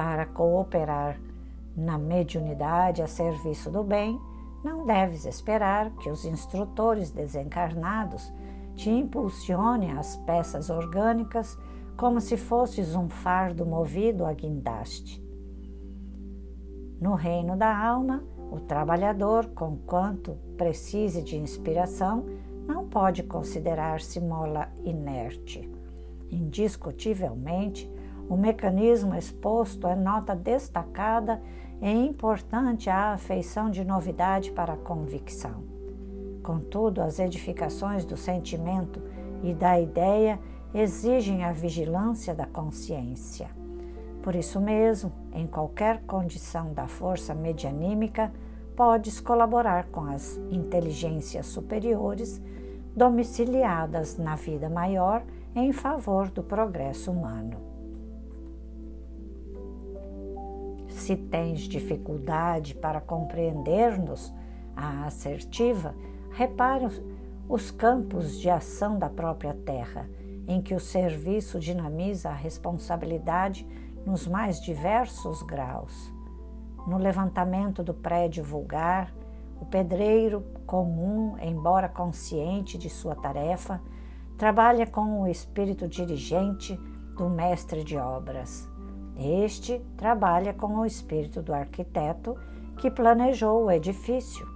Para cooperar na mediunidade a serviço do bem, não deves esperar que os instrutores desencarnados te impulsionem as peças orgânicas como se fosses um fardo movido a guindaste. No reino da alma, o trabalhador, conquanto precise de inspiração, não pode considerar-se mola inerte. Indiscutivelmente, o mecanismo exposto é nota destacada e importante à afeição de novidade para a convicção. Contudo, as edificações do sentimento e da ideia exigem a vigilância da consciência. Por isso mesmo, em qualquer condição da força medianímica, podes colaborar com as inteligências superiores domiciliadas na vida maior em favor do progresso humano. Se tens dificuldade para compreender-nos, a assertiva, repara os campos de ação da própria terra, em que o serviço dinamiza a responsabilidade nos mais diversos graus. No levantamento do prédio vulgar, o pedreiro comum, embora consciente de sua tarefa, trabalha com o espírito dirigente do mestre de obras. Este trabalha com o espírito do arquiteto que planejou o edifício,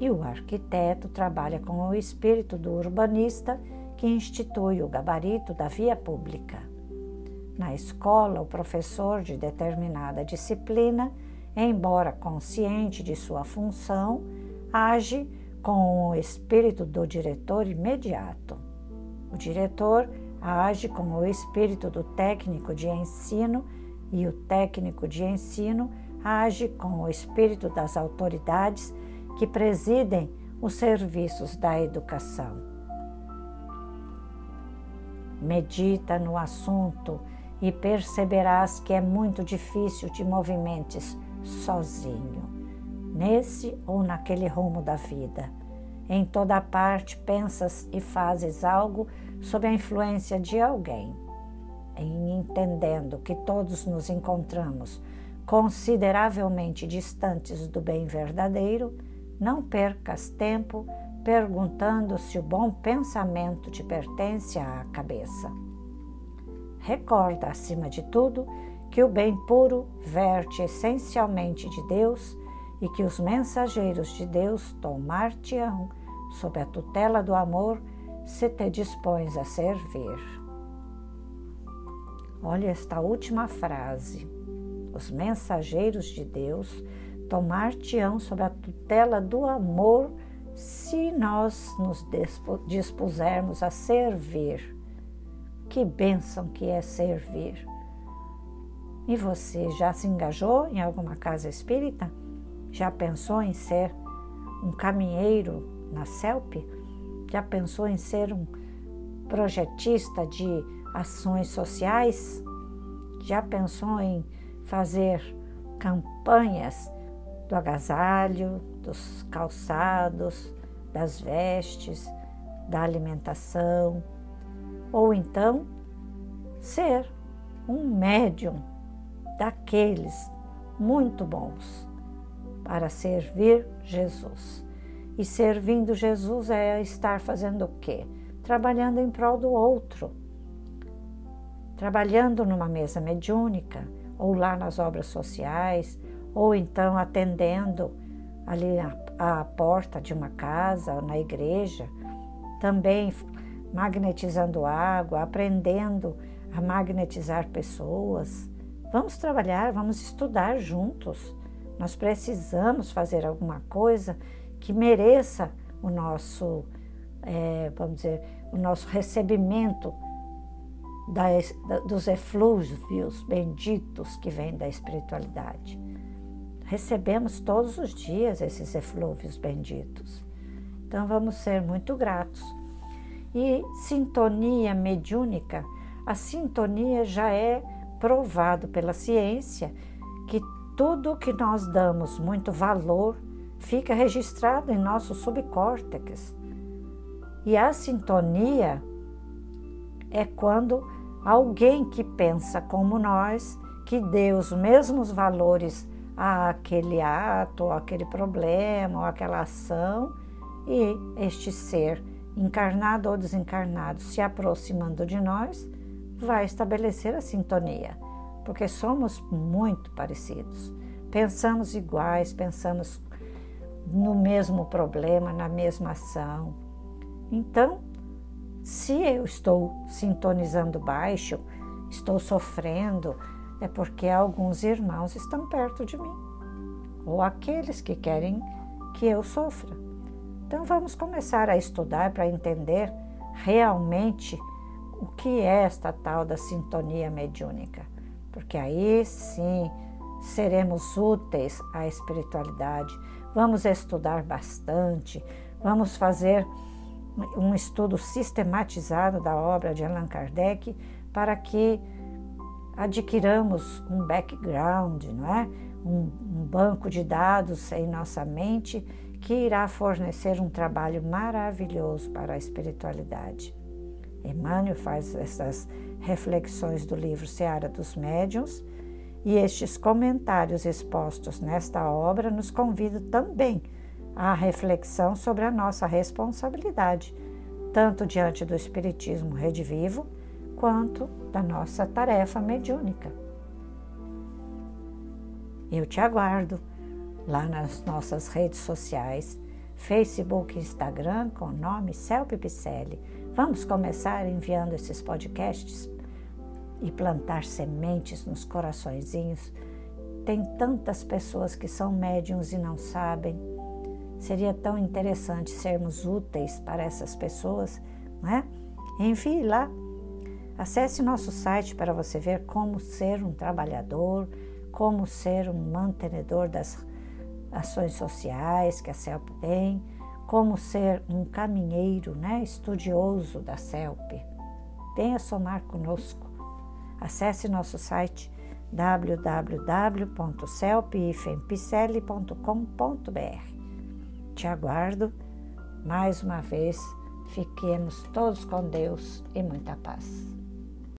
e o arquiteto trabalha com o espírito do urbanista que institui o gabarito da via pública. Na escola, o professor de determinada disciplina, embora consciente de sua função, age com o espírito do diretor imediato. O diretor age com o espírito do técnico de ensino e o técnico de ensino age com o espírito das autoridades que presidem os serviços da educação. Medita no assunto e perceberás que é muito difícil te movimentes sozinho, nesse ou naquele rumo da vida. Em toda parte pensas e fazes algo sob a influência de alguém, em entendendo que todos nos encontramos consideravelmente distantes do bem verdadeiro, não percas tempo perguntando se o bom pensamento te pertence à cabeça. Recorda, acima de tudo, que o bem puro verte essencialmente de Deus e que os mensageiros de Deus tomar-te-ão sob a tutela do amor se te dispões a servir. Olha esta última frase. Os mensageiros de Deus tomar-te-ão sob a tutela do amor se nós nos dispusermos a servir. Que bênção que é servir! E você já se engajou em alguma casa espírita? Já pensou em ser um caminheiro na CELP? Já pensou em ser um projetista de ações sociais? Já pensou em fazer campanhas do agasalho, dos calçados, das vestes, da alimentação? Ou então ser um médium daqueles muito bons para servir Jesus. E servindo Jesus é estar fazendo o quê? Trabalhando em prol do outro. Trabalhando numa mesa mediúnica, ou lá nas obras sociais, ou então atendendo ali à porta de uma casa, na igreja, também magnetizando água, aprendendo a magnetizar pessoas. Vamos trabalhar, vamos estudar juntos. Nós precisamos fazer alguma coisa que mereça o nosso, é, vamos dizer, o nosso recebimento das, dos eflúvios benditos que vêm da espiritualidade. Recebemos todos os dias esses eflúvios benditos. Então vamos ser muito gratos. E sintonia mediúnica, a sintonia já é provado pela ciência que tudo que nós damos muito valor fica registrado em nosso subcórtex. E a sintonia é quando alguém que pensa como nós, que dê os mesmos valores àquele ato, àquele problema, ou àquela ação, e este ser, encarnado ou desencarnado, se aproximando de nós, vai estabelecer a sintonia, porque somos muito parecidos. Pensamos iguais, pensamos no mesmo problema, na mesma ação. Então, se eu estou sintonizando baixo, estou sofrendo, é porque alguns irmãos estão perto de mim, ou aqueles que querem que eu sofra. Então vamos começar a estudar para entender realmente o que é esta tal da sintonia mediúnica, porque aí sim seremos úteis à espiritualidade. Vamos estudar bastante, vamos fazer um estudo sistematizado da obra de Allan Kardec para que adquiramos um background, não é? Um, um, banco de dados em nossa mente que irá fornecer um trabalho maravilhoso para a espiritualidade. Emmanuel faz essas reflexões do livro Seara dos Médiuns e estes comentários expostos nesta obra nos convidam também à reflexão sobre a nossa responsabilidade, tanto diante do Espiritismo Redivivo, quanto da nossa tarefa mediúnica. Eu te aguardo lá nas nossas redes sociais, Facebook e Instagram, com o nome Celpe Picelli. Vamos começar enviando esses podcasts e plantar sementes nos coraçõezinhos. Tem tantas pessoas que são médiums e não sabem Seria tão interessante sermos úteis para essas pessoas, não é? Envie lá. Acesse nosso site para você ver como ser um trabalhador, como ser um mantenedor das ações sociais que a CELP tem, como ser um caminheiro, né, estudioso da CELP. Venha somar conosco. Acesse nosso site www.celpifempicele.com.br. Te aguardo mais uma vez. Fiquemos todos com Deus e muita paz.